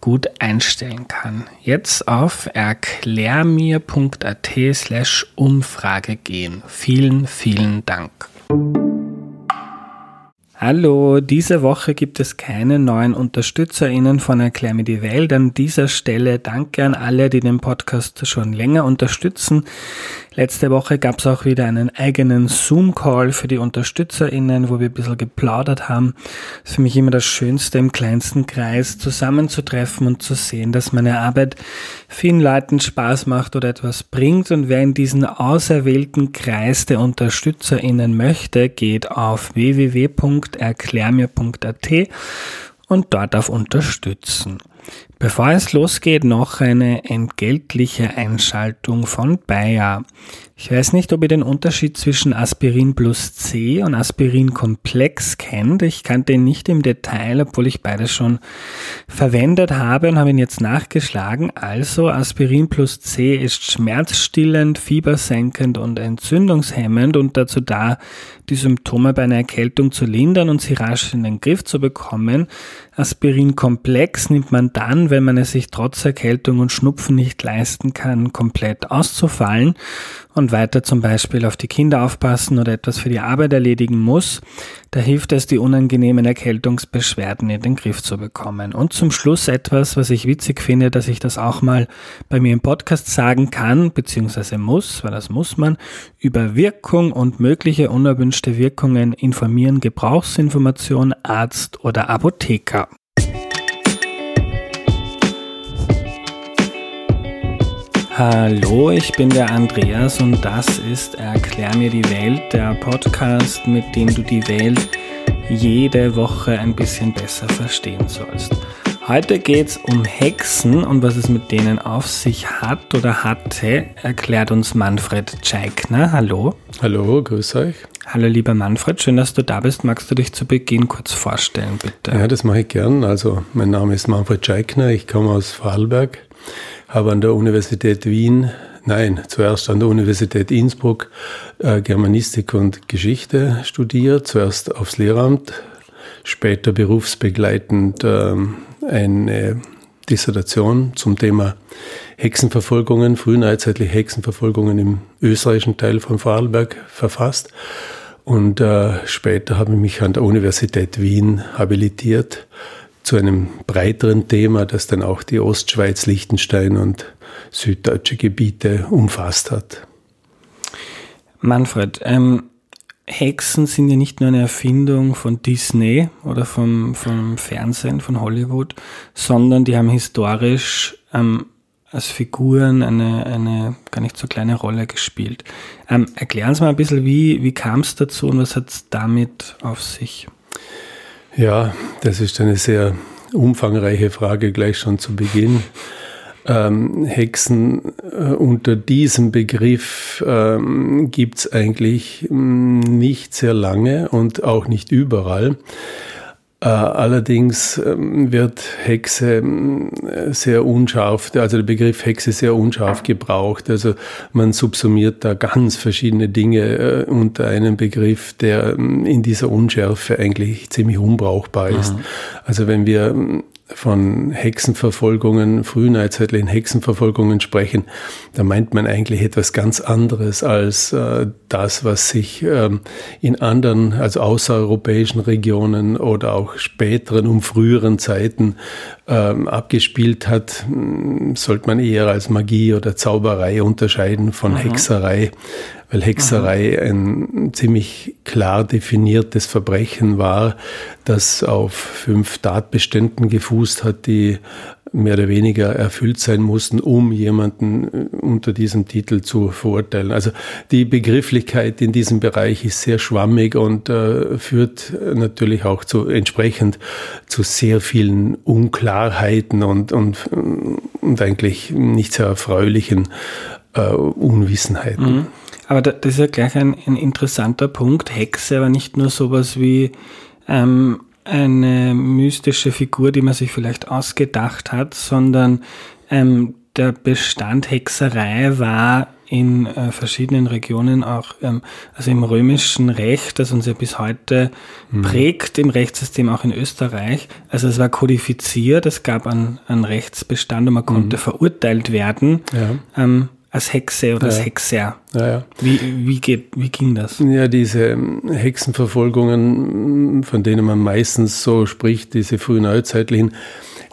gut einstellen kann. Jetzt auf erklärmir.at slash Umfrage gehen. Vielen, vielen Dank. Hallo, diese Woche gibt es keine neuen UnterstützerInnen von Erklär mir die Welt. An dieser Stelle danke an alle, die den Podcast schon länger unterstützen. Letzte Woche gab es auch wieder einen eigenen Zoom-Call für die UnterstützerInnen, wo wir ein bisschen geplaudert haben. Das ist für mich immer das Schönste, im kleinsten Kreis zusammenzutreffen und zu sehen, dass meine Arbeit vielen Leuten Spaß macht oder etwas bringt. Und wer in diesen auserwählten Kreis der UnterstützerInnen möchte, geht auf www.erklärmir.at und dort auf Unterstützen. Bevor es losgeht, noch eine entgeltliche Einschaltung von Bayer. Ich weiß nicht, ob ihr den Unterschied zwischen Aspirin plus C und Aspirin Komplex kennt. Ich kannte ihn nicht im Detail, obwohl ich beides schon verwendet habe und habe ihn jetzt nachgeschlagen. Also Aspirin plus C ist schmerzstillend, fiebersenkend und entzündungshemmend und dazu da, die Symptome bei einer Erkältung zu lindern und sie rasch in den Griff zu bekommen. Aspirin Komplex nimmt man dann, wenn man es sich trotz Erkältung und Schnupfen nicht leisten kann, komplett auszufallen und weiter zum Beispiel auf die Kinder aufpassen oder etwas für die Arbeit erledigen muss, da hilft es, die unangenehmen Erkältungsbeschwerden in den Griff zu bekommen. Und zum Schluss etwas, was ich witzig finde, dass ich das auch mal bei mir im Podcast sagen kann, beziehungsweise muss, weil das muss man, über Wirkung und mögliche unerwünschte Wirkungen informieren Gebrauchsinformation, Arzt oder Apotheker. Hallo, ich bin der Andreas und das ist Erklär mir die Welt, der Podcast, mit dem du die Welt jede Woche ein bisschen besser verstehen sollst. Heute geht es um Hexen und was es mit denen auf sich hat oder hatte, erklärt uns Manfred Scheikner. Hallo. Hallo, grüß euch. Hallo lieber Manfred, schön, dass du da bist. Magst du dich zu Beginn kurz vorstellen, bitte? Ja, das mache ich gern. Also mein Name ist Manfred Scheikner, ich komme aus Vorarlberg habe an der Universität Wien, nein, zuerst an der Universität Innsbruck äh, Germanistik und Geschichte studiert, zuerst aufs Lehramt, später berufsbegleitend äh, eine Dissertation zum Thema Hexenverfolgungen, frühneuzeitliche Hexenverfolgungen im österreichischen Teil von Vorarlberg verfasst. Und äh, später habe ich mich an der Universität Wien habilitiert zu einem breiteren Thema, das dann auch die Ostschweiz, Liechtenstein und süddeutsche Gebiete umfasst hat. Manfred, ähm, Hexen sind ja nicht nur eine Erfindung von Disney oder vom, vom Fernsehen, von Hollywood, sondern die haben historisch ähm, als Figuren eine, eine gar nicht so kleine Rolle gespielt. Ähm, erklären Sie mal ein bisschen, wie, wie kam es dazu und was hat es damit auf sich? Ja, das ist eine sehr umfangreiche Frage gleich schon zu Beginn. Ähm, Hexen äh, unter diesem Begriff ähm, gibt es eigentlich mh, mm, nicht sehr lange und auch nicht überall. Äh, allerdings ähm, wird Hexe ähm, sehr unscharf, also der Begriff Hexe sehr unscharf gebraucht. Also man subsumiert da ganz verschiedene Dinge äh, unter einen Begriff, der ähm, in dieser Unschärfe eigentlich ziemlich unbrauchbar ist. Aha. Also wenn wir von Hexenverfolgungen, frühneuzeitlichen Hexenverfolgungen sprechen, da meint man eigentlich etwas ganz anderes als äh, das, was sich ähm, in anderen, also außereuropäischen Regionen oder auch späteren, um früheren Zeiten ähm, abgespielt hat, hm, sollte man eher als Magie oder Zauberei unterscheiden von Aha. Hexerei. Weil Hexerei ein ziemlich klar definiertes Verbrechen war, das auf fünf Tatbeständen gefußt hat, die mehr oder weniger erfüllt sein mussten, um jemanden äh, unter diesem Titel zu verurteilen. Also die Begrifflichkeit in diesem Bereich ist sehr schwammig und äh, führt natürlich auch zu entsprechend zu sehr vielen Unklarheiten und, und, und eigentlich nicht sehr erfreulichen äh, Unwissenheiten. Mhm. Aber das ist ja gleich ein, ein interessanter Punkt. Hexe aber nicht nur sowas wie ähm, eine mystische Figur, die man sich vielleicht ausgedacht hat, sondern ähm, der Bestand Hexerei war in äh, verschiedenen Regionen auch, ähm, also im römischen Recht, das uns ja bis heute mhm. prägt, im Rechtssystem auch in Österreich. Also es war kodifiziert, es gab einen, einen Rechtsbestand und man konnte mhm. verurteilt werden. Ja. Ähm, als Hexe oder ja. als Hexer. Ja, ja. Wie, wie, geht, wie ging das? Ja, diese Hexenverfolgungen, von denen man meistens so spricht, diese frühneuzeitlichen,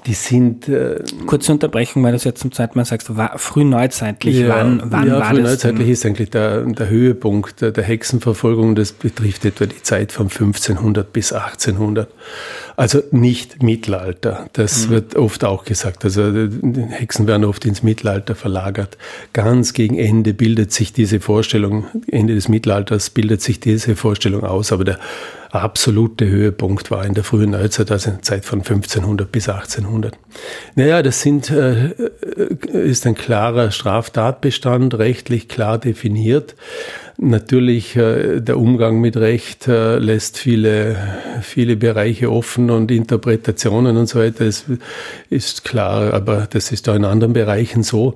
die sind. Äh, Kurze Unterbrechung, weil du jetzt zum zweiten Mal sagst, war frühneuzeitlich, ja, wann, wann ja, war frühneuzeitlich ist eigentlich der, der Höhepunkt der, der Hexenverfolgung, das betrifft etwa die Zeit von 1500 bis 1800. Also nicht Mittelalter. Das mhm. wird oft auch gesagt. Also Hexen werden oft ins Mittelalter verlagert. Ganz gegen Ende bildet sich diese Vorstellung, Ende des Mittelalters bildet sich diese Vorstellung aus. Aber der absolute Höhepunkt war in der frühen Neuzeit, also in der Zeit von 1500 bis 1800. Naja, das sind, äh, ist ein klarer Straftatbestand, rechtlich klar definiert. Natürlich, äh, der Umgang mit Recht äh, lässt viele, viele Bereiche offen und Interpretationen und so weiter. Das ist klar, aber das ist auch in anderen Bereichen so.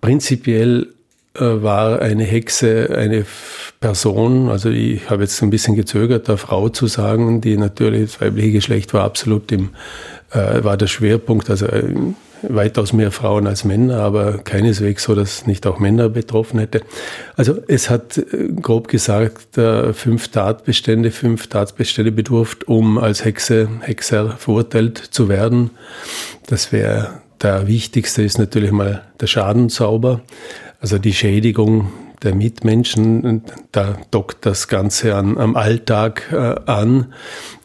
Prinzipiell äh, war eine Hexe eine Person, also ich habe jetzt ein bisschen gezögert, eine Frau zu sagen, die natürlich das weibliche Geschlecht war absolut im, äh, war der Schwerpunkt, also weitaus mehr Frauen als Männer, aber keineswegs so, dass nicht auch Männer betroffen hätte. Also es hat äh, grob gesagt äh, fünf Tatbestände, fünf Tatbestände bedurft, um als Hexe, Hexer verurteilt zu werden. Das wäre der wichtigste ist natürlich mal der Schadenzauber, also die Schädigung der Mitmenschen. Da dockt das Ganze an, am Alltag äh, an.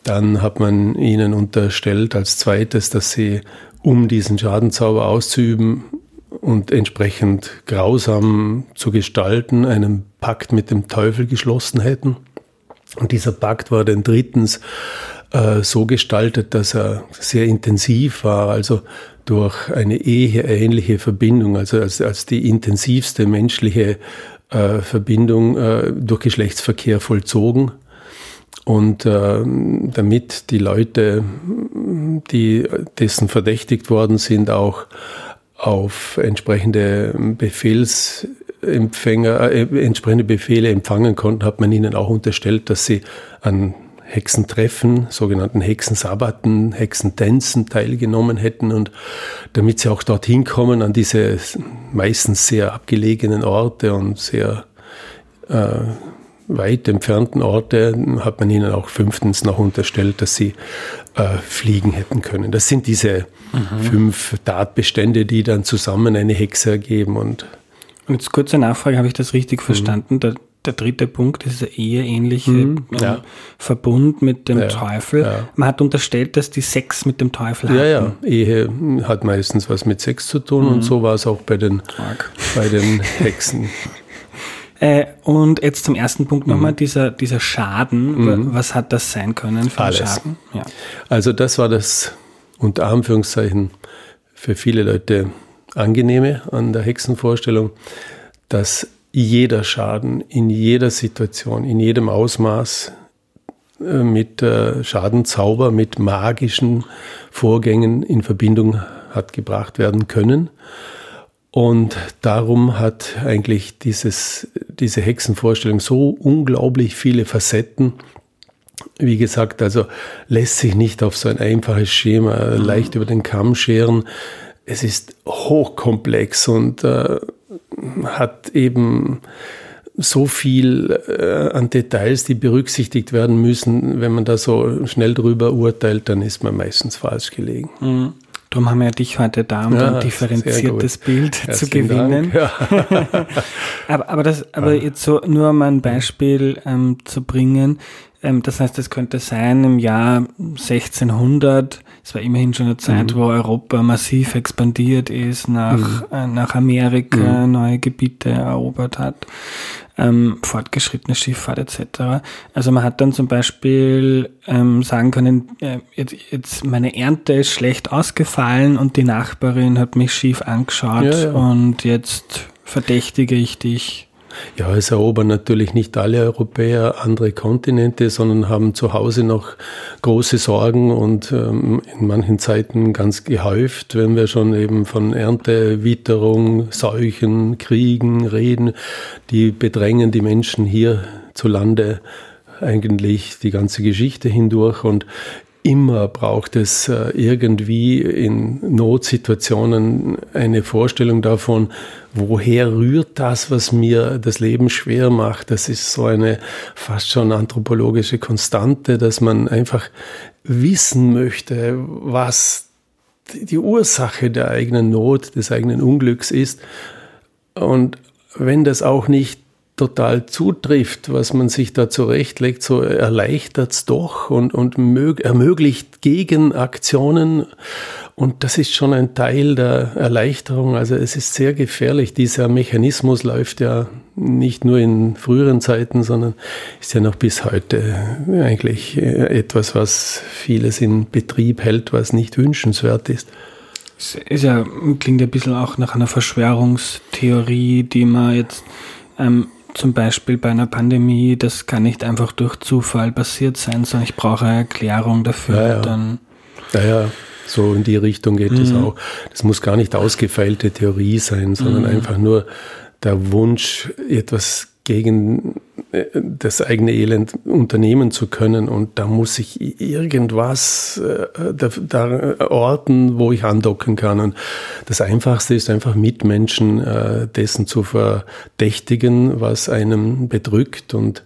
Dann hat man ihnen unterstellt als zweites, dass sie um diesen Schadenzauber auszuüben und entsprechend grausam zu gestalten, einen Pakt mit dem Teufel geschlossen hätten. Und dieser Pakt war dann drittens äh, so gestaltet, dass er sehr intensiv war, also durch eine eheähnliche Verbindung, also als, als die intensivste menschliche äh, Verbindung äh, durch Geschlechtsverkehr vollzogen. Und äh, damit die Leute, die dessen verdächtigt worden sind, auch auf entsprechende Befehlsempfänger, äh, entsprechende Befehle empfangen konnten, hat man ihnen auch unterstellt, dass sie an Hexentreffen, sogenannten Hexensabbaten, Hexentänzen teilgenommen hätten und damit sie auch dorthin kommen an diese meistens sehr abgelegenen Orte und sehr äh, weit entfernten Orte hat man ihnen auch fünftens noch unterstellt, dass sie äh, fliegen hätten können. Das sind diese mhm. fünf Tatbestände, die dann zusammen eine Hexe ergeben. Und, und jetzt kurze Nachfrage, habe ich das richtig mhm. verstanden? Der, dritte Punkt ist der eheähnliche mhm, ähm, ja. Verbund mit dem ja, Teufel. Ja. Man hat unterstellt, dass die Sex mit dem Teufel hatten. Ja, ja. Ehe hat meistens was mit Sex zu tun und mhm. so war es auch bei den, bei den Hexen. Äh, und jetzt zum ersten Punkt nochmal, mhm. dieser, dieser Schaden. Mhm. Was hat das sein können für Alles. Schaden? Ja. Also das war das unter Anführungszeichen für viele Leute angenehme an der Hexenvorstellung, dass jeder Schaden in jeder Situation, in jedem Ausmaß äh, mit äh, Schadenzauber, mit magischen Vorgängen in Verbindung hat gebracht werden können. Und darum hat eigentlich dieses, diese Hexenvorstellung so unglaublich viele Facetten. Wie gesagt, also lässt sich nicht auf so ein einfaches Schema mhm. leicht über den Kamm scheren. Es ist hochkomplex und äh, hat eben so viel äh, an Details, die berücksichtigt werden müssen. Wenn man da so schnell drüber urteilt, dann ist man meistens falsch gelegen. Mhm. Darum haben wir dich heute da, um ja, ein differenziertes Bild Herzlichen zu gewinnen. Ja. aber, aber, das, aber ja. jetzt so nur um ein Beispiel ähm, zu bringen. Ähm, das heißt, es könnte sein im Jahr 1600, es war immerhin schon eine Zeit, mhm. wo Europa massiv expandiert ist, nach, mhm. äh, nach Amerika mhm. neue Gebiete erobert hat, ähm, fortgeschrittene Schifffahrt etc. Also man hat dann zum Beispiel ähm, sagen können, äh, jetzt, jetzt meine Ernte ist schlecht ausgefallen und die Nachbarin hat mich schief angeschaut ja, ja. und jetzt verdächtige ich dich ja, es erobern natürlich nicht alle Europäer andere Kontinente, sondern haben zu Hause noch große Sorgen und ähm, in manchen Zeiten ganz gehäuft, wenn wir schon eben von Ernte, Witterung, Seuchen, Kriegen reden. Die bedrängen die Menschen hier zu Lande eigentlich die ganze Geschichte hindurch und Immer braucht es äh, irgendwie in Notsituationen eine Vorstellung davon, woher rührt das, was mir das Leben schwer macht. Das ist so eine fast schon anthropologische Konstante, dass man einfach wissen möchte, was die Ursache der eigenen Not, des eigenen Unglücks ist. Und wenn das auch nicht total zutrifft, was man sich da zurechtlegt, so erleichtert es doch und, und ermöglicht Gegenaktionen. Und das ist schon ein Teil der Erleichterung. Also es ist sehr gefährlich. Dieser Mechanismus läuft ja nicht nur in früheren Zeiten, sondern ist ja noch bis heute eigentlich etwas, was vieles in Betrieb hält, was nicht wünschenswert ist. Es ist ja, klingt ja ein bisschen auch nach einer Verschwörungstheorie, die man jetzt ähm, zum Beispiel bei einer Pandemie, das kann nicht einfach durch Zufall passiert sein, sondern ich brauche eine Erklärung dafür. Ja, ja. Dann ja, ja, so in die Richtung geht es mhm. auch. Das muss gar nicht ausgefeilte Theorie sein, sondern mhm. einfach nur der Wunsch, etwas gegen äh, das eigene Elend unternehmen zu können. Und da muss ich irgendwas äh, da, da orten, wo ich andocken kann. Und das Einfachste ist einfach Mitmenschen äh, dessen zu verdächtigen, was einem bedrückt und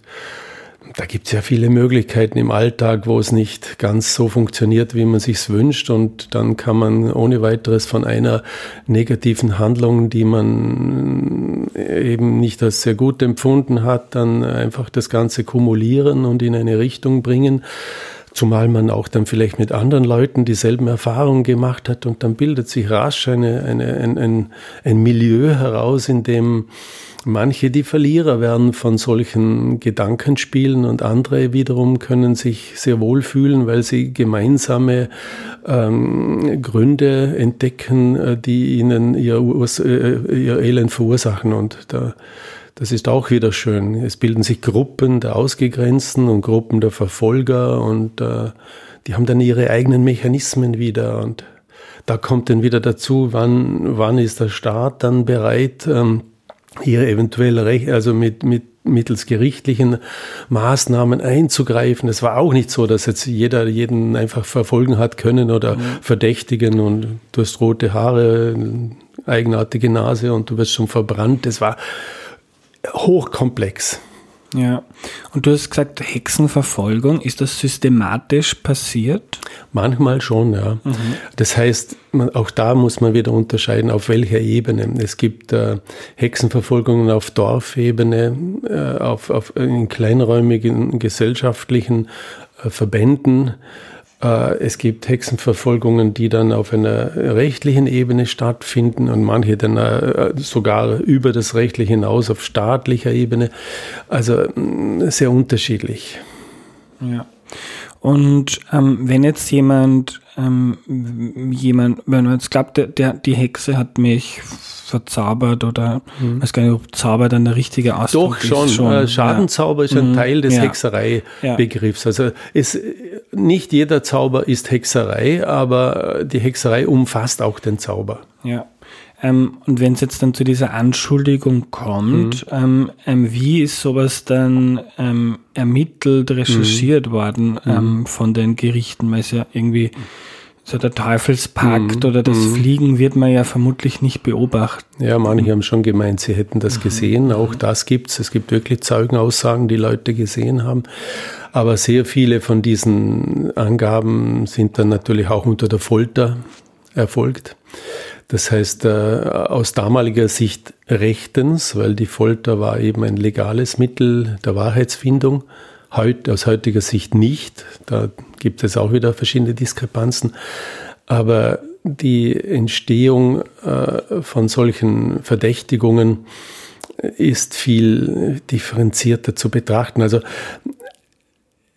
da gibt es ja viele Möglichkeiten im Alltag, wo es nicht ganz so funktioniert, wie man sich wünscht. Und dann kann man ohne weiteres von einer negativen Handlung, die man eben nicht als sehr gut empfunden hat, dann einfach das Ganze kumulieren und in eine Richtung bringen. Zumal man auch dann vielleicht mit anderen Leuten dieselben Erfahrungen gemacht hat und dann bildet sich rasch eine, eine, ein, ein, ein Milieu heraus, in dem manche die Verlierer werden von solchen Gedankenspielen und andere wiederum können sich sehr wohl fühlen, weil sie gemeinsame ähm, Gründe entdecken, äh, die ihnen ihr, äh, ihr Elend verursachen. Und da, das ist auch wieder schön. Es bilden sich Gruppen der Ausgegrenzten und Gruppen der Verfolger und äh, die haben dann ihre eigenen Mechanismen wieder und da kommt dann wieder dazu, wann, wann ist der Staat dann bereit, ähm, hier eventuell recht, also mit, mit mittels gerichtlichen Maßnahmen einzugreifen. Es war auch nicht so, dass jetzt jeder jeden einfach verfolgen hat können oder mhm. verdächtigen und du hast rote Haare, eigenartige Nase und du wirst schon verbrannt. Es war hochkomplex. Ja, und du hast gesagt, Hexenverfolgung, ist das systematisch passiert? Manchmal schon, ja. Mhm. Das heißt, man, auch da muss man wieder unterscheiden, auf welcher Ebene. Es gibt äh, Hexenverfolgungen auf Dorfebene, äh, auf, auf, in kleinräumigen gesellschaftlichen äh, Verbänden. Äh, es gibt Hexenverfolgungen, die dann auf einer rechtlichen Ebene stattfinden und manche dann äh, sogar über das Rechtliche hinaus auf staatlicher Ebene. Also mm, sehr unterschiedlich. Ja. Und ähm, wenn jetzt jemand, ähm, jemand, wenn man jetzt glaubt, der, der, die Hexe hat mich verzaubert oder mhm. weiß gar nicht, ob Zauber dann der richtige Ausdruck Doch, schon. ist. Schon. Äh, Schadenzauber ja. ist ein mhm. Teil des ja. Hexereibegriffs. Also es, nicht jeder Zauber ist Hexerei, aber die Hexerei umfasst auch den Zauber. Ja. Ähm, und wenn es jetzt dann zu dieser Anschuldigung kommt, mhm. ähm, ähm, wie ist sowas dann ähm, ermittelt, recherchiert mhm. worden mhm. Ähm, von den Gerichten? Weil es ja irgendwie so der Teufelspakt mhm. oder das mhm. Fliegen wird man ja vermutlich nicht beobachten. Ja, manche haben schon gemeint, sie hätten das mhm. gesehen. Auch das gibt es. Es gibt wirklich Zeugenaussagen, die Leute gesehen haben. Aber sehr viele von diesen Angaben sind dann natürlich auch unter der Folter erfolgt. Das heißt, äh, aus damaliger Sicht rechtens, weil die Folter war eben ein legales Mittel der Wahrheitsfindung, Heut, aus heutiger Sicht nicht. Da gibt es auch wieder verschiedene Diskrepanzen. Aber die Entstehung äh, von solchen Verdächtigungen ist viel differenzierter zu betrachten. Also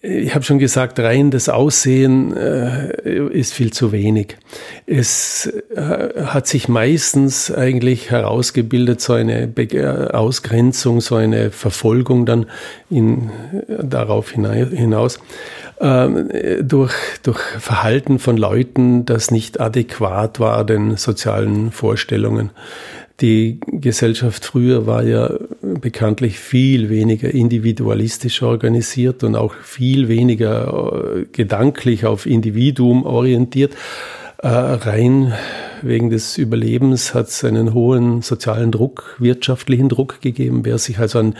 ich habe schon gesagt, rein das Aussehen äh, ist viel zu wenig. Es äh, hat sich meistens eigentlich herausgebildet, so eine Be äh, Ausgrenzung, so eine Verfolgung dann in, darauf hinaus, ähm, durch, durch Verhalten von Leuten, das nicht adäquat war den sozialen Vorstellungen. Die Gesellschaft früher war ja bekanntlich viel weniger individualistisch organisiert und auch viel weniger äh, gedanklich auf Individuum orientiert. Äh, rein wegen des Überlebens hat es einen hohen sozialen Druck, wirtschaftlichen Druck gegeben. Wer sich also an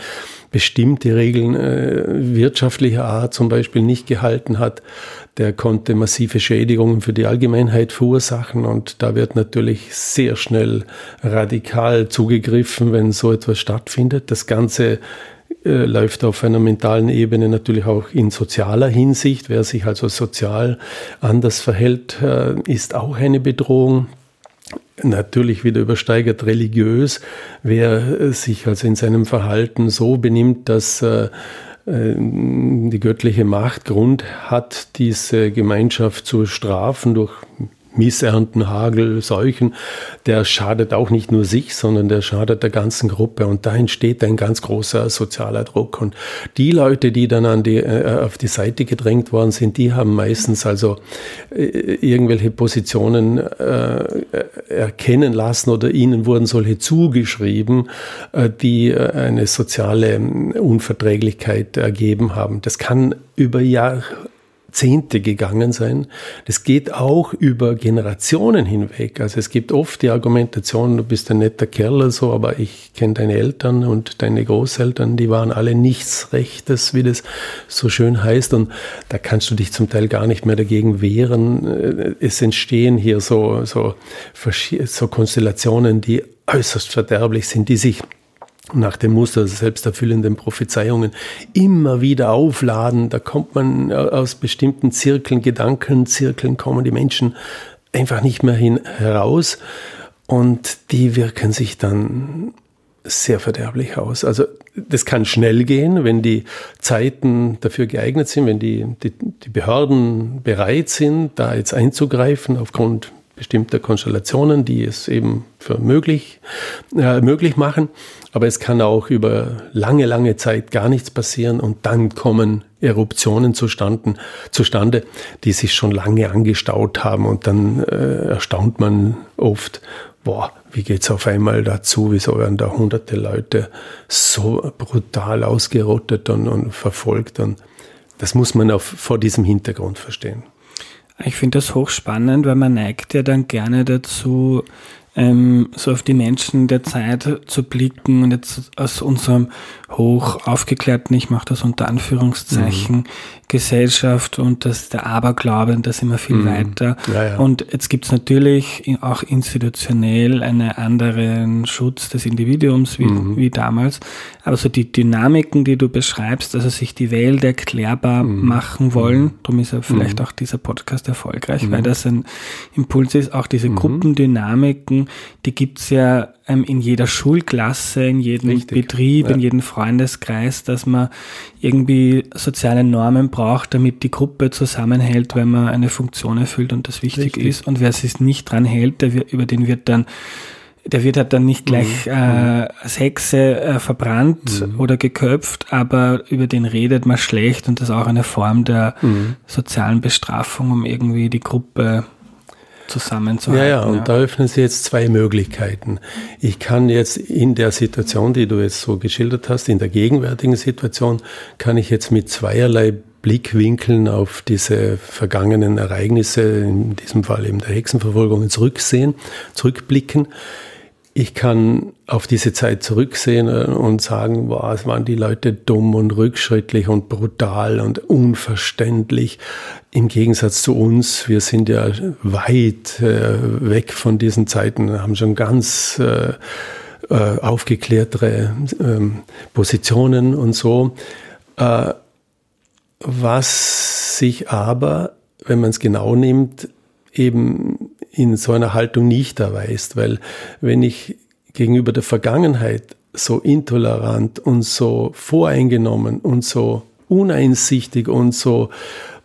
bestimmte Regeln äh, wirtschaftlicher Art zum Beispiel nicht gehalten hat, der konnte massive Schädigungen für die Allgemeinheit verursachen und da wird natürlich sehr schnell radikal zugegriffen, wenn so etwas stattfindet. Das Ganze äh, läuft auf einer mentalen Ebene natürlich auch in sozialer Hinsicht. Wer sich also sozial anders verhält, äh, ist auch eine Bedrohung natürlich wieder übersteigert religiös, wer sich also in seinem Verhalten so benimmt, dass äh, äh, die göttliche Macht Grund hat, diese Gemeinschaft zu strafen durch Missernten, Hagel, Seuchen, der schadet auch nicht nur sich, sondern der schadet der ganzen Gruppe. Und da entsteht ein ganz großer sozialer Druck. Und die Leute, die dann an die, äh, auf die Seite gedrängt worden sind, die haben meistens also äh, irgendwelche Positionen äh, erkennen lassen oder ihnen wurden solche zugeschrieben, äh, die äh, eine soziale Unverträglichkeit ergeben haben. Das kann über Jahre Jahrzehnte gegangen sein. Das geht auch über Generationen hinweg. Also es gibt oft die Argumentation, du bist ein netter Kerl, so, aber ich kenne deine Eltern und deine Großeltern, die waren alle nichts Rechtes, wie das so schön heißt. Und da kannst du dich zum Teil gar nicht mehr dagegen wehren. Es entstehen hier so, so, so Konstellationen, die äußerst verderblich sind, die sich nach dem Muster der selbsterfüllenden Prophezeiungen immer wieder aufladen. Da kommt man aus bestimmten Zirkeln, Gedankenzirkeln, kommen die Menschen einfach nicht mehr hin, heraus und die wirken sich dann sehr verderblich aus. Also das kann schnell gehen, wenn die Zeiten dafür geeignet sind, wenn die, die, die Behörden bereit sind, da jetzt einzugreifen aufgrund bestimmter Konstellationen, die es eben für möglich, äh, möglich machen. Aber es kann auch über lange, lange Zeit gar nichts passieren und dann kommen Eruptionen zustande, zustande die sich schon lange angestaut haben und dann äh, erstaunt man oft, boah, wie geht's auf einmal dazu? Wieso werden da hunderte Leute so brutal ausgerottet und, und verfolgt? Und das muss man auf, vor diesem Hintergrund verstehen. Ich finde das hochspannend, weil man neigt ja dann gerne dazu, ähm, so auf die Menschen der Zeit zu blicken und jetzt aus unserem hoch aufgeklärten, ich mache das unter Anführungszeichen, mhm. Gesellschaft und das der Aberglaube und das immer viel mhm. weiter. Ja, ja. Und jetzt gibt es natürlich auch institutionell einen anderen Schutz des Individuums wie, mhm. wie damals. Aber so die Dynamiken, die du beschreibst, also sich die Welt erklärbar mhm. machen wollen, mhm. darum ist ja vielleicht mhm. auch dieser Podcast erfolgreich, weil das ein Impuls ist, auch diese Gruppendynamiken, die gibt es ja ähm, in jeder Schulklasse, in jedem Richtig. Betrieb, ja. in jedem Freundeskreis, dass man irgendwie soziale Normen braucht, damit die Gruppe zusammenhält, wenn man eine Funktion erfüllt und das wichtig Richtig. ist. Und wer sich nicht dran hält, der, über den wird dann der wird halt dann nicht gleich mhm. äh, als Hexe äh, verbrannt mhm. oder geköpft, aber über den redet man schlecht und das ist auch eine Form der mhm. sozialen Bestrafung, um irgendwie die Gruppe zusammenzuhalten. Ja, ja, und ja. da öffnen sich jetzt zwei Möglichkeiten. Ich kann jetzt in der Situation, die du jetzt so geschildert hast, in der gegenwärtigen Situation, kann ich jetzt mit zweierlei Blickwinkeln auf diese vergangenen Ereignisse, in diesem Fall eben der Hexenverfolgung, zurücksehen, zurückblicken. Ich kann auf diese Zeit zurücksehen äh, und sagen, boah, es waren die Leute dumm und rückschrittlich und brutal und unverständlich. Im Gegensatz zu uns, wir sind ja weit äh, weg von diesen Zeiten, haben schon ganz äh, äh, aufgeklärtere ähm, Positionen und so. Äh, was sich aber, wenn man es genau nimmt, eben in so einer Haltung nicht erweist, weil wenn ich gegenüber der Vergangenheit so intolerant und so voreingenommen und so uneinsichtig und so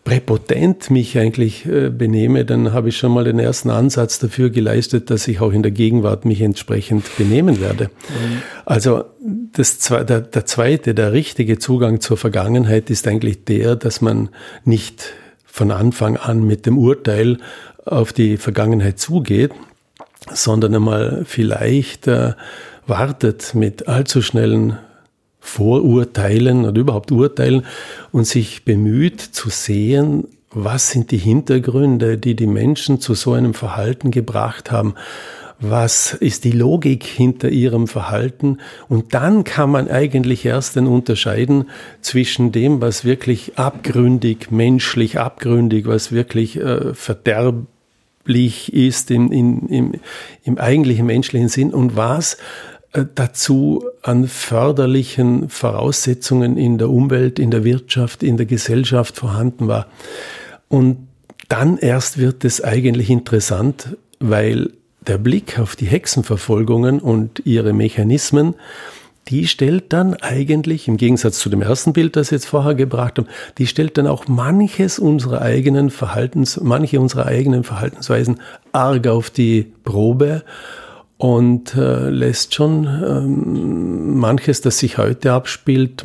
präpotent mich eigentlich äh, benehme, dann habe ich schon mal den ersten Ansatz dafür geleistet, dass ich auch in der Gegenwart mich entsprechend benehmen werde. Mhm. Also das, der, der zweite, der richtige Zugang zur Vergangenheit ist eigentlich der, dass man nicht von Anfang an mit dem Urteil auf die Vergangenheit zugeht, sondern einmal vielleicht äh, wartet mit allzu schnellen Vorurteilen oder überhaupt Urteilen und sich bemüht zu sehen, was sind die Hintergründe, die die Menschen zu so einem Verhalten gebracht haben was ist die Logik hinter ihrem Verhalten. Und dann kann man eigentlich erst dann unterscheiden zwischen dem, was wirklich abgründig, menschlich abgründig, was wirklich äh, verderblich ist im, im, im, im eigentlichen menschlichen Sinn und was äh, dazu an förderlichen Voraussetzungen in der Umwelt, in der Wirtschaft, in der Gesellschaft vorhanden war. Und dann erst wird es eigentlich interessant, weil der Blick auf die Hexenverfolgungen und ihre Mechanismen, die stellt dann eigentlich, im Gegensatz zu dem ersten Bild, das ich jetzt vorher gebracht habe, die stellt dann auch manches unserer eigenen Verhaltens, manche unserer eigenen Verhaltensweisen arg auf die Probe und äh, lässt schon ähm, manches, das sich heute abspielt,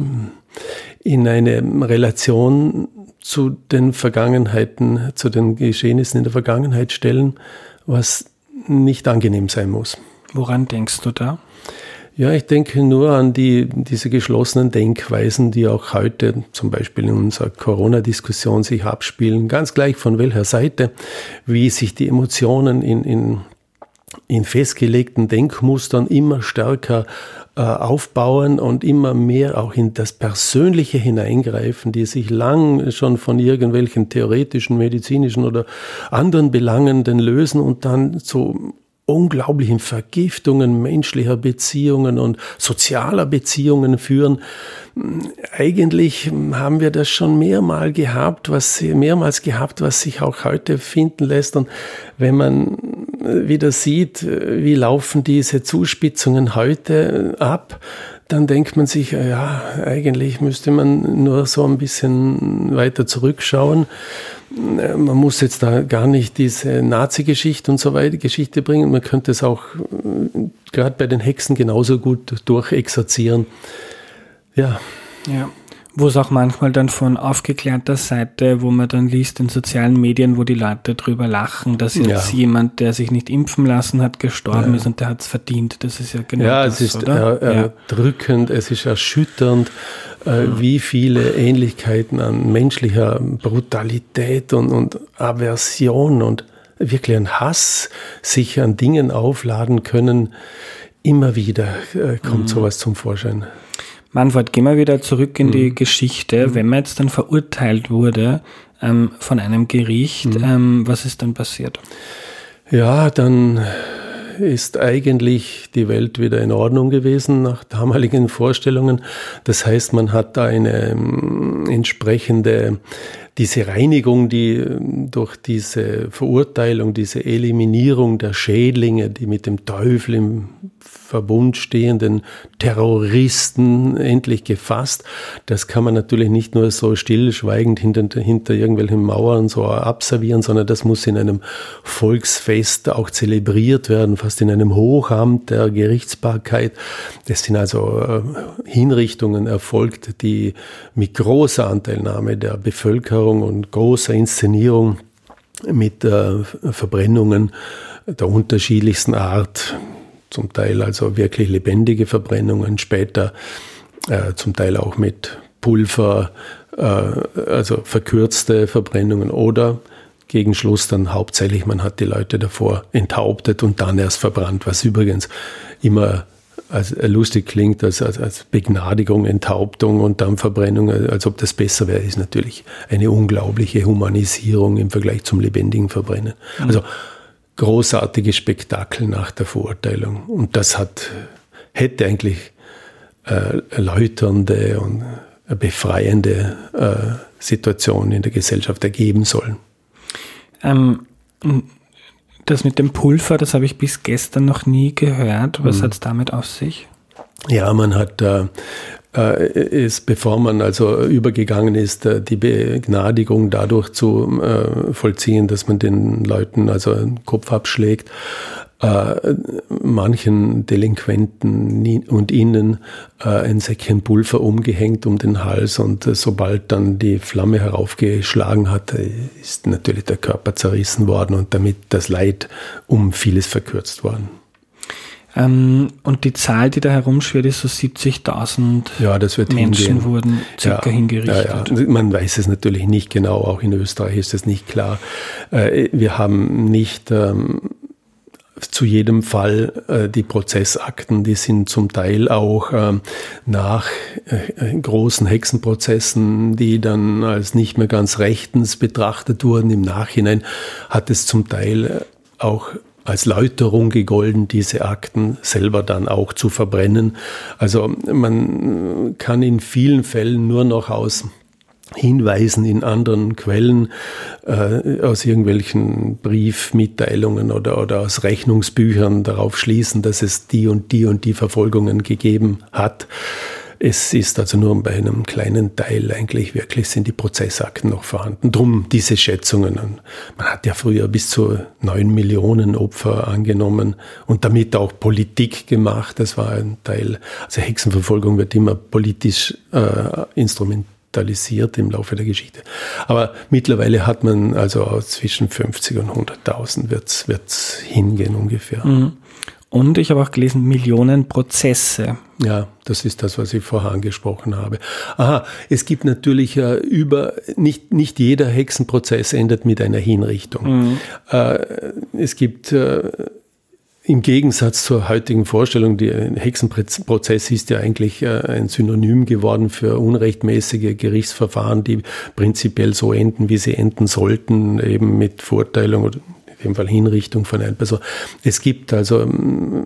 in eine Relation zu den Vergangenheiten, zu den Geschehnissen in der Vergangenheit stellen, was nicht angenehm sein muss. Woran denkst du da? Ja, ich denke nur an die, diese geschlossenen Denkweisen, die auch heute zum Beispiel in unserer Corona-Diskussion sich abspielen, ganz gleich von welcher Seite, wie sich die Emotionen in, in, in festgelegten Denkmustern immer stärker äh, aufbauen und immer mehr auch in das Persönliche hineingreifen, die sich lang schon von irgendwelchen theoretischen, medizinischen oder anderen Belangen denn lösen und dann zu unglaublichen Vergiftungen menschlicher Beziehungen und sozialer Beziehungen führen. Eigentlich haben wir das schon mehrmals gehabt, was mehrmals gehabt, was sich auch heute finden lässt. Und wenn man wieder sieht, wie laufen diese Zuspitzungen heute ab, dann denkt man sich, ja, eigentlich müsste man nur so ein bisschen weiter zurückschauen. Man muss jetzt da gar nicht diese Nazi-Geschichte und so weiter Geschichte bringen. Man könnte es auch äh, gerade bei den Hexen genauso gut durchexerzieren. Ja. Ja wo es auch manchmal dann von aufgeklärter Seite, wo man dann liest in sozialen Medien, wo die Leute drüber lachen, dass jetzt ja. jemand, der sich nicht impfen lassen hat, gestorben ja. ist und der hat es verdient. Das ist ja genau ja, das, es ist oder? erdrückend, es ist erschütternd, äh, wie viele Ähnlichkeiten an menschlicher Brutalität und, und Aversion und wirklich ein Hass sich an Dingen aufladen können. Immer wieder äh, kommt mhm. sowas zum Vorschein. Manfred, gehen wir wieder zurück in mhm. die Geschichte. Mhm. Wenn man jetzt dann verurteilt wurde ähm, von einem Gericht, mhm. ähm, was ist dann passiert? Ja, dann ist eigentlich die Welt wieder in Ordnung gewesen nach damaligen Vorstellungen. Das heißt, man hat da eine ähm, entsprechende, diese Reinigung, die ähm, durch diese Verurteilung, diese Eliminierung der Schädlinge, die mit dem Teufel im Verbund stehenden Terroristen endlich gefasst. Das kann man natürlich nicht nur so stillschweigend hinter, hinter irgendwelchen Mauern so abservieren, sondern das muss in einem Volksfest auch zelebriert werden, fast in einem Hochamt der Gerichtsbarkeit. Das sind also äh, Hinrichtungen erfolgt, die mit großer Anteilnahme der Bevölkerung und großer Inszenierung mit äh, Verbrennungen der unterschiedlichsten Art zum Teil also wirklich lebendige Verbrennungen, später äh, zum Teil auch mit Pulver, äh, also verkürzte Verbrennungen oder gegen Schluss dann hauptsächlich, man hat die Leute davor enthauptet und dann erst verbrannt, was übrigens immer als lustig klingt, als, als, als Begnadigung, Enthauptung und dann Verbrennung, als ob das besser wäre, ist natürlich eine unglaubliche Humanisierung im Vergleich zum lebendigen Verbrennen. Mhm. Also großartige Spektakel nach der Verurteilung. Und das hat, hätte eigentlich äh, erläuternde und befreiende äh, Situation in der Gesellschaft ergeben sollen. Ähm, das mit dem Pulver, das habe ich bis gestern noch nie gehört. Was mhm. hat es damit auf sich? Ja, man hat äh, ist, bevor man also übergegangen ist, äh, die Begnadigung dadurch zu äh, vollziehen, dass man den Leuten also den Kopf abschlägt, äh, manchen Delinquenten und ihnen äh, ein Säckchen Pulver umgehängt um den Hals und äh, sobald dann die Flamme heraufgeschlagen hat, äh, ist natürlich der Körper zerrissen worden und damit das Leid um vieles verkürzt worden. Ähm, und die Zahl, die da herumschwirrt, ist so 70.000 ja, Menschen hingehen. wurden circa ja, hingerichtet. Ja. Man weiß es natürlich nicht genau, auch in Österreich ist es nicht klar. Äh, wir haben nicht ähm, zu jedem Fall äh, die Prozessakten, die sind zum Teil auch äh, nach äh, großen Hexenprozessen, die dann als nicht mehr ganz rechtens betrachtet wurden. Im Nachhinein hat es zum Teil äh, auch als Läuterung gegolten, diese Akten selber dann auch zu verbrennen. Also man kann in vielen Fällen nur noch aus Hinweisen in anderen Quellen, äh, aus irgendwelchen Briefmitteilungen oder, oder aus Rechnungsbüchern darauf schließen, dass es die und die und die Verfolgungen gegeben hat. Es ist also nur bei einem kleinen Teil eigentlich wirklich sind die Prozessakten noch vorhanden. Drum diese Schätzungen. Man hat ja früher bis zu neun Millionen Opfer angenommen und damit auch Politik gemacht. Das war ein Teil. Also Hexenverfolgung wird immer politisch äh, instrumentiert im Laufe der Geschichte. Aber mittlerweile hat man also zwischen 50 und 100.000 wird es hingehen ungefähr. Mhm. Und ich habe auch gelesen, Millionen Prozesse. Ja, das ist das, was ich vorher angesprochen habe. Aha, es gibt natürlich äh, über, nicht, nicht jeder Hexenprozess endet mit einer Hinrichtung. Mhm. Äh, es gibt äh, im Gegensatz zur heutigen Vorstellung, der Hexenprozess ist ja eigentlich äh, ein Synonym geworden für unrechtmäßige Gerichtsverfahren, die prinzipiell so enden, wie sie enden sollten, eben mit in dem Fall Hinrichtung von einer Person. Es gibt also ähm,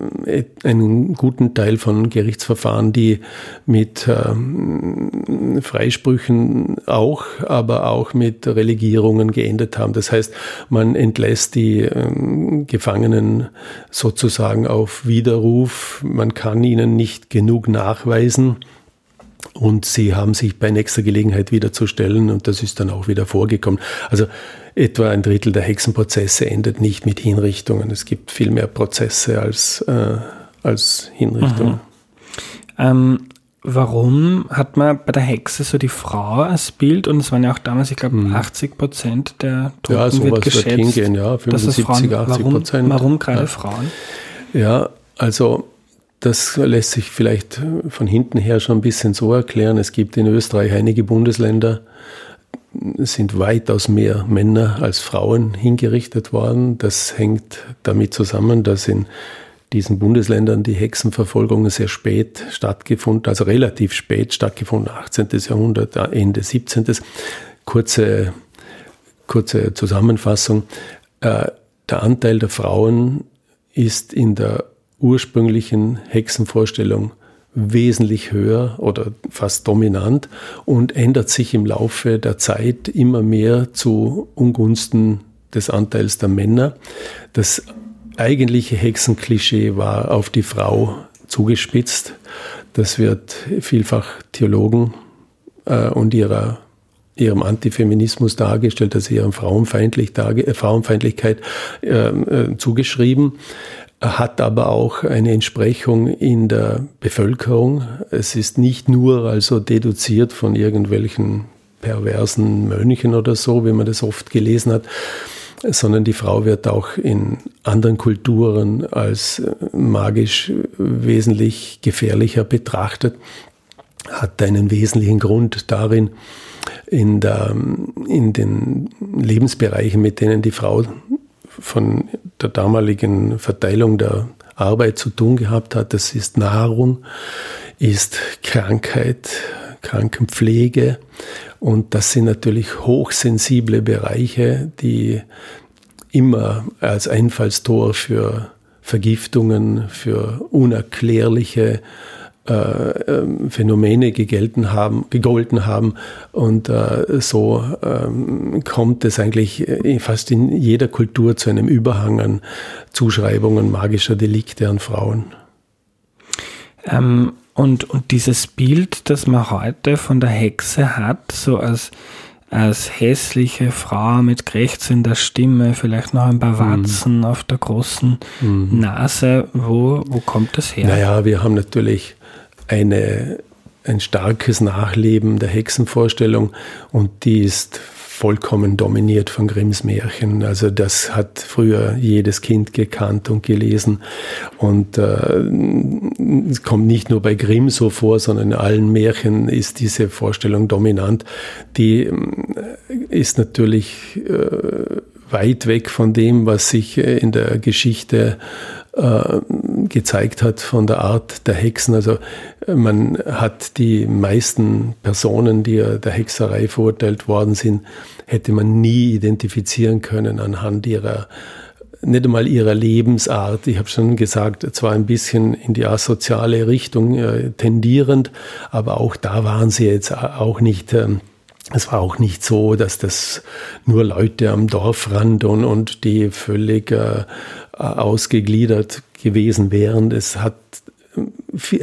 einen guten Teil von Gerichtsverfahren, die mit ähm, Freisprüchen auch, aber auch mit Relegierungen geendet haben. Das heißt, man entlässt die ähm, Gefangenen sozusagen auf Widerruf. Man kann ihnen nicht genug nachweisen. Und sie haben sich bei nächster Gelegenheit wieder zu stellen und das ist dann auch wieder vorgekommen. Also etwa ein Drittel der Hexenprozesse endet nicht mit Hinrichtungen. Es gibt viel mehr Prozesse als, äh, als Hinrichtungen. Ähm, warum hat man bei der Hexe so die Frau als Bild und es waren ja auch damals, ich glaube, mhm. 80 Prozent der Toten ja, sowas wird geschätzt. Wird hingehen, ja, 75, Frauen, 80 Prozent. Warum, warum gerade ja. Frauen? Ja, also das lässt sich vielleicht von hinten her schon ein bisschen so erklären. Es gibt in Österreich einige Bundesländer, es sind weitaus mehr Männer als Frauen hingerichtet worden. Das hängt damit zusammen, dass in diesen Bundesländern die Hexenverfolgungen sehr spät stattgefunden, also relativ spät stattgefunden, 18. Jahrhundert, Ende 17. Kurze, kurze Zusammenfassung. Äh, der Anteil der Frauen ist in der ursprünglichen Hexenvorstellung wesentlich höher oder fast dominant und ändert sich im Laufe der Zeit immer mehr zu Ungunsten des Anteils der Männer. Das eigentliche Hexenklischee war auf die Frau zugespitzt. Das wird vielfach Theologen äh, und ihrer, ihrem Antifeminismus dargestellt, also ihrer Frauenfeindlich, äh, Frauenfeindlichkeit äh, äh, zugeschrieben hat aber auch eine Entsprechung in der Bevölkerung. Es ist nicht nur also deduziert von irgendwelchen perversen Mönchen oder so, wie man das oft gelesen hat, sondern die Frau wird auch in anderen Kulturen als magisch wesentlich gefährlicher betrachtet, hat einen wesentlichen Grund darin, in, der, in den Lebensbereichen, mit denen die Frau von der damaligen Verteilung der Arbeit zu tun gehabt hat. Das ist Nahrung, ist Krankheit, Krankenpflege. Und das sind natürlich hochsensible Bereiche, die immer als Einfallstor für Vergiftungen, für unerklärliche äh, Phänomene gegelten haben, gegolten haben. Und äh, so ähm, kommt es eigentlich äh, fast in jeder Kultur zu einem Überhang an Zuschreibungen magischer Delikte an Frauen. Ähm, und, und dieses Bild, das man heute von der Hexe hat, so als, als hässliche Frau mit krächzender Stimme, vielleicht noch ein paar mhm. Warzen mhm. auf der großen mhm. Nase, wo, wo kommt das her? Naja, wir haben natürlich eine, ein starkes Nachleben der Hexenvorstellung und die ist vollkommen dominiert von Grimms Märchen. Also das hat früher jedes Kind gekannt und gelesen. Und äh, es kommt nicht nur bei Grimm so vor, sondern in allen Märchen ist diese Vorstellung dominant. Die äh, ist natürlich äh, weit weg von dem, was sich äh, in der Geschichte äh, gezeigt hat von der Art der Hexen. Also äh, man hat die meisten Personen, die der Hexerei verurteilt worden sind, hätte man nie identifizieren können anhand ihrer nicht einmal ihrer Lebensart. Ich habe schon gesagt, zwar ein bisschen in die asoziale Richtung äh, tendierend, aber auch da waren sie jetzt auch nicht ähm, es war auch nicht so, dass das nur Leute am Dorfrand und, und die völlig äh, ausgegliedert gewesen wären. Es hat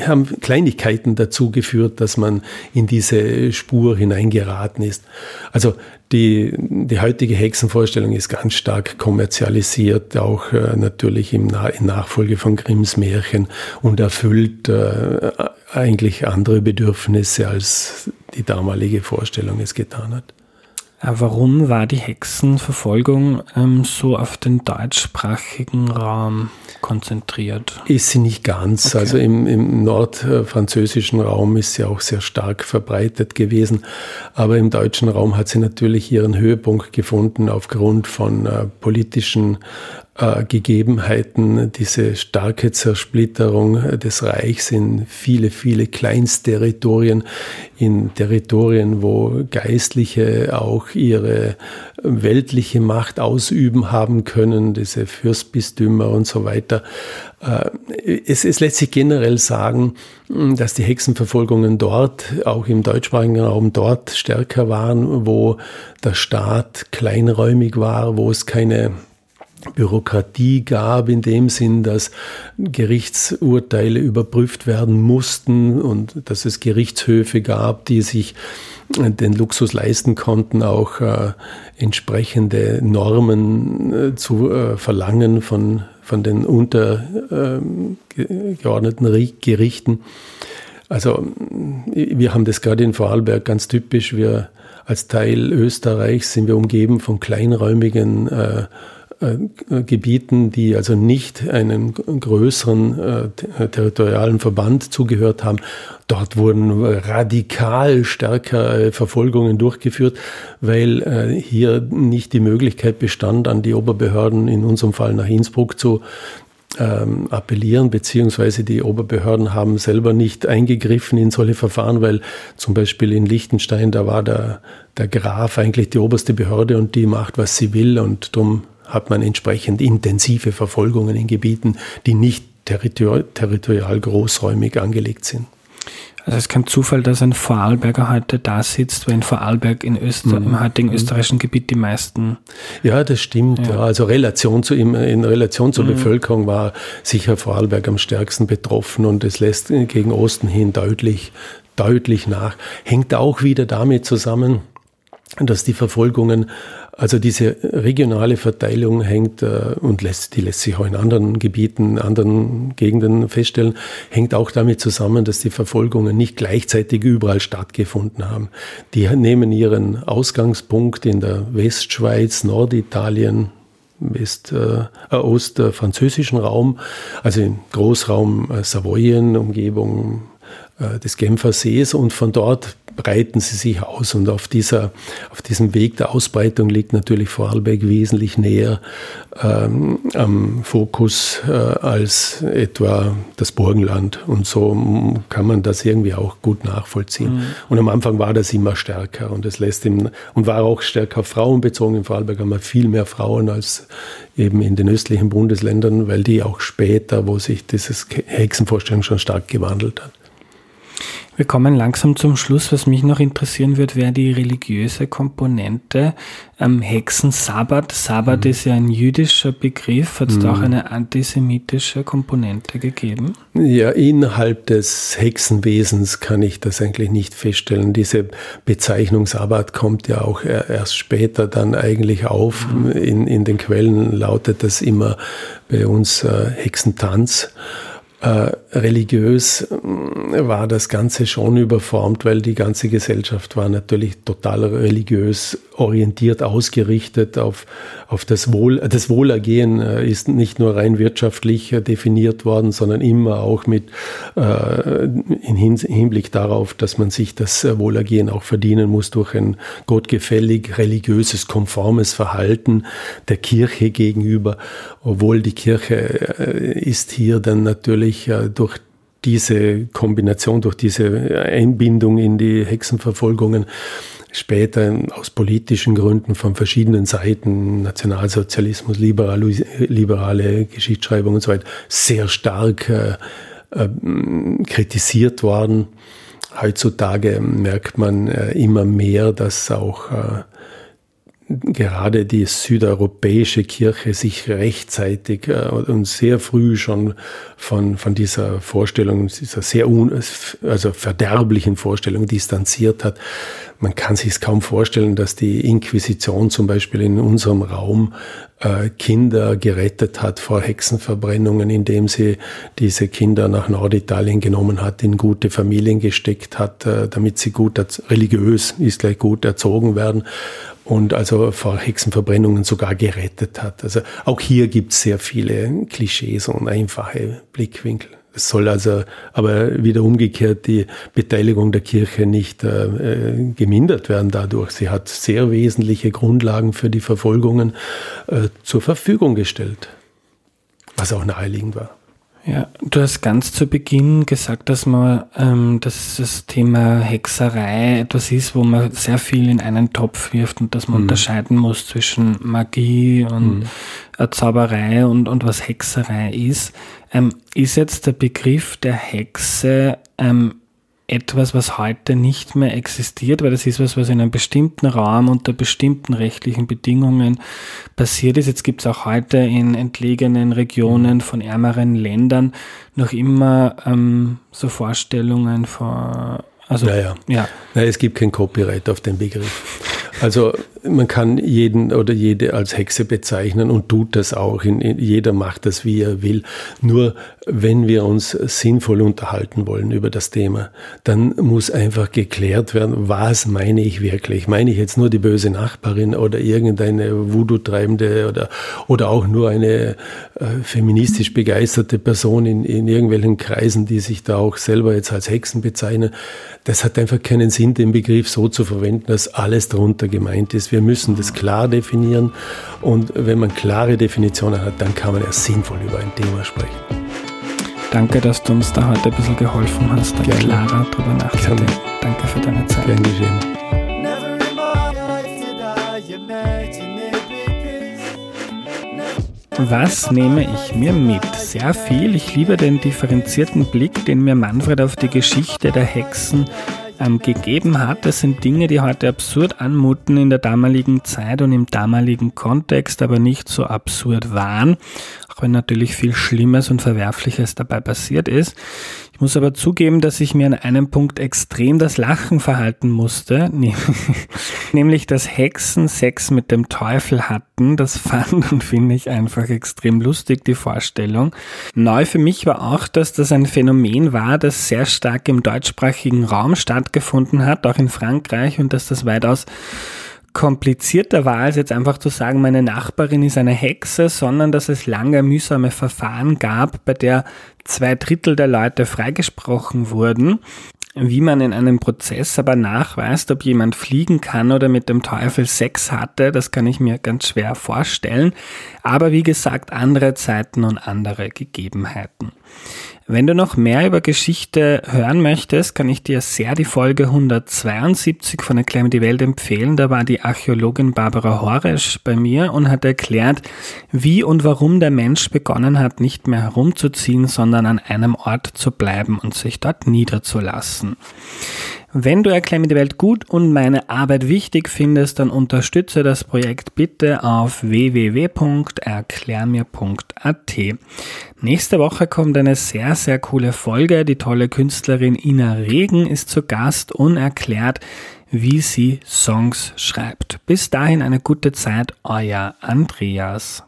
haben Kleinigkeiten dazu geführt, dass man in diese Spur hineingeraten ist. Also die, die heutige Hexenvorstellung ist ganz stark kommerzialisiert, auch äh, natürlich im Na in Nachfolge von Grimms Märchen und erfüllt äh, eigentlich andere Bedürfnisse, als die damalige Vorstellung es getan hat. Äh, warum war die Hexenverfolgung ähm, so auf den deutschsprachigen Raum konzentriert? Ist sie nicht ganz. Okay. Also im, im nordfranzösischen Raum ist sie auch sehr stark verbreitet gewesen. Aber im deutschen Raum hat sie natürlich ihren Höhepunkt gefunden aufgrund von äh, politischen äh, Gegebenheiten, diese starke Zersplitterung des Reichs in viele, viele Kleinstterritorien, in Territorien, wo Geistliche auch ihre weltliche Macht ausüben haben können, diese Fürstbistümer und so weiter. Äh, es, es lässt sich generell sagen, dass die Hexenverfolgungen dort, auch im deutschsprachigen Raum, dort stärker waren, wo der Staat kleinräumig war, wo es keine Bürokratie gab, in dem Sinn, dass Gerichtsurteile überprüft werden mussten und dass es Gerichtshöfe gab, die sich den Luxus leisten konnten, auch äh, entsprechende Normen äh, zu äh, verlangen von, von den untergeordneten ähm, Gerichten. Also wir haben das gerade in Vorarlberg ganz typisch. Wir als Teil Österreichs sind wir umgeben von kleinräumigen äh, Gebieten, die also nicht einem größeren äh, territorialen Verband zugehört haben. Dort wurden radikal stärker Verfolgungen durchgeführt, weil äh, hier nicht die Möglichkeit bestand, an die Oberbehörden, in unserem Fall nach Innsbruck, zu ähm, appellieren, beziehungsweise die Oberbehörden haben selber nicht eingegriffen in solche Verfahren, weil zum Beispiel in Liechtenstein, da war der, der Graf eigentlich die oberste Behörde und die macht, was sie will und darum hat man entsprechend intensive Verfolgungen in Gebieten, die nicht territor territorial großräumig angelegt sind. Also es ist kein Zufall, dass ein Vorarlberger heute da sitzt, weil in Vorarlberg in Öster mhm. im heutigen österreichischen Gebiet die meisten. Ja, das stimmt. Ja. ja. Also Relation zu, in, in Relation zur mhm. Bevölkerung war sicher Vorarlberg am stärksten betroffen und es lässt gegen Osten hin deutlich, deutlich nach. Hängt auch wieder damit zusammen, dass die Verfolgungen, also diese regionale Verteilung hängt äh, und lässt, die lässt sich auch in anderen Gebieten, anderen Gegenden feststellen, hängt auch damit zusammen, dass die Verfolgungen nicht gleichzeitig überall stattgefunden haben. Die nehmen ihren Ausgangspunkt in der Westschweiz, Norditalien, West, äh, äh Ostfranzösischen Raum, also im Großraum äh, Savoyen, Umgebung des Genfer Sees und von dort breiten sie sich aus. Und auf, dieser, auf diesem Weg der Ausbreitung liegt natürlich Vorarlberg wesentlich näher ähm, am Fokus äh, als etwa das Burgenland. Und so kann man das irgendwie auch gut nachvollziehen. Mhm. Und am Anfang war das immer stärker und es lässt ihm, und war auch stärker frauenbezogen. In Vorarlberg haben wir viel mehr Frauen als eben in den östlichen Bundesländern, weil die auch später, wo sich dieses Hexenvorstellung schon stark gewandelt hat. Wir kommen langsam zum Schluss. Was mich noch interessieren wird, wäre die religiöse Komponente. Ähm, Hexensabbat. Sabbat mhm. ist ja ein jüdischer Begriff. Hat es mhm. da auch eine antisemitische Komponente gegeben? Ja, innerhalb des Hexenwesens kann ich das eigentlich nicht feststellen. Diese Bezeichnung Sabbat kommt ja auch erst später dann eigentlich auf. Mhm. In, in den Quellen lautet das immer bei uns äh, Hexentanz. Äh, religiös äh, war das Ganze schon überformt, weil die ganze Gesellschaft war natürlich total religiös orientiert, ausgerichtet auf, auf das Wohl. Das Wohlergehen äh, ist nicht nur rein wirtschaftlich äh, definiert worden, sondern immer auch mit äh, in Hinblick darauf, dass man sich das äh, Wohlergehen auch verdienen muss durch ein gottgefällig religiöses, konformes Verhalten der Kirche gegenüber, obwohl die Kirche ist hier dann natürlich durch diese Kombination, durch diese Einbindung in die Hexenverfolgungen später aus politischen Gründen von verschiedenen Seiten, Nationalsozialismus, liberale, liberale Geschichtsschreibung und so weiter, sehr stark äh, äh, kritisiert worden. Heutzutage merkt man äh, immer mehr, dass auch äh, gerade die südeuropäische Kirche sich rechtzeitig äh, und sehr früh schon von, von dieser Vorstellung, dieser sehr un, also verderblichen Vorstellung distanziert hat. Man kann sich es kaum vorstellen, dass die Inquisition zum Beispiel in unserem Raum äh, Kinder gerettet hat vor Hexenverbrennungen, indem sie diese Kinder nach Norditalien genommen hat, in gute Familien gesteckt hat, äh, damit sie gut religiös ist gleich gut erzogen werden und also vor Hexenverbrennungen sogar gerettet hat. Also auch hier gibt es sehr viele Klischees und einfache Blickwinkel. Es soll also aber wieder umgekehrt die Beteiligung der Kirche nicht äh, äh, gemindert werden dadurch. Sie hat sehr wesentliche Grundlagen für die Verfolgungen äh, zur Verfügung gestellt, was auch naheliegend war. Ja, du hast ganz zu Beginn gesagt, dass man, ähm, dass das Thema Hexerei etwas ist, wo man sehr viel in einen Topf wirft und dass man mhm. unterscheiden muss zwischen Magie und mhm. Zauberei und, und was Hexerei ist. Ähm, ist jetzt der Begriff der Hexe ähm, etwas, was heute nicht mehr existiert, weil das ist was, was in einem bestimmten Raum unter bestimmten rechtlichen Bedingungen passiert ist. Jetzt gibt es auch heute in entlegenen Regionen von ärmeren Ländern noch immer ähm, so Vorstellungen von also, naja. ja. Naja, es gibt kein Copyright auf den Begriff. Also man kann jeden oder jede als Hexe bezeichnen und tut das auch. jeder macht das, wie er will. Nur wenn wir uns sinnvoll unterhalten wollen über das Thema, dann muss einfach geklärt werden, was meine ich wirklich? Meine ich jetzt nur die böse Nachbarin oder irgendeine Voodoo-treibende oder, oder auch nur eine äh, feministisch begeisterte Person in, in irgendwelchen Kreisen, die sich da auch selber jetzt als Hexen bezeichnen? Das hat einfach keinen Sinn, den Begriff so zu verwenden, dass alles darunter gemeint ist. Wir müssen das klar definieren und wenn man klare Definitionen hat, dann kann man erst sinnvoll über ein Thema sprechen. Danke, dass du uns da heute ein bisschen geholfen hast, da Gerne. klarer drüber nachzudenken. Danke für deine Zeit. Gern geschehen. Was nehme ich mir mit? Sehr viel. Ich liebe den differenzierten Blick, den mir Manfred auf die Geschichte der Hexen ähm, gegeben hat. Das sind Dinge, die heute absurd anmuten in der damaligen Zeit und im damaligen Kontext, aber nicht so absurd waren, auch wenn natürlich viel Schlimmes und Verwerfliches dabei passiert ist muss aber zugeben, dass ich mir an einem Punkt extrem das Lachen verhalten musste, nämlich dass Hexen Sex mit dem Teufel hatten. Das fand und finde ich einfach extrem lustig, die Vorstellung. Neu für mich war auch, dass das ein Phänomen war, das sehr stark im deutschsprachigen Raum stattgefunden hat, auch in Frankreich und dass das weitaus komplizierter war, als jetzt einfach zu sagen, meine Nachbarin ist eine Hexe, sondern dass es lange mühsame Verfahren gab, bei der zwei Drittel der Leute freigesprochen wurden. Wie man in einem Prozess aber nachweist, ob jemand fliegen kann oder mit dem Teufel Sex hatte, das kann ich mir ganz schwer vorstellen. Aber wie gesagt, andere Zeiten und andere Gegebenheiten. Wenn du noch mehr über Geschichte hören möchtest, kann ich dir sehr die Folge 172 von Erklär mir die Welt empfehlen. Da war die Archäologin Barbara Horesch bei mir und hat erklärt, wie und warum der Mensch begonnen hat, nicht mehr herumzuziehen, sondern an einem Ort zu bleiben und sich dort niederzulassen. Wenn du Erklär mir die Welt gut und meine Arbeit wichtig findest, dann unterstütze das Projekt bitte auf www.erklärmir.at. Nächste Woche kommt eine sehr, sehr coole Folge. Die tolle Künstlerin Ina Regen ist zu Gast und erklärt, wie sie Songs schreibt. Bis dahin eine gute Zeit, euer Andreas.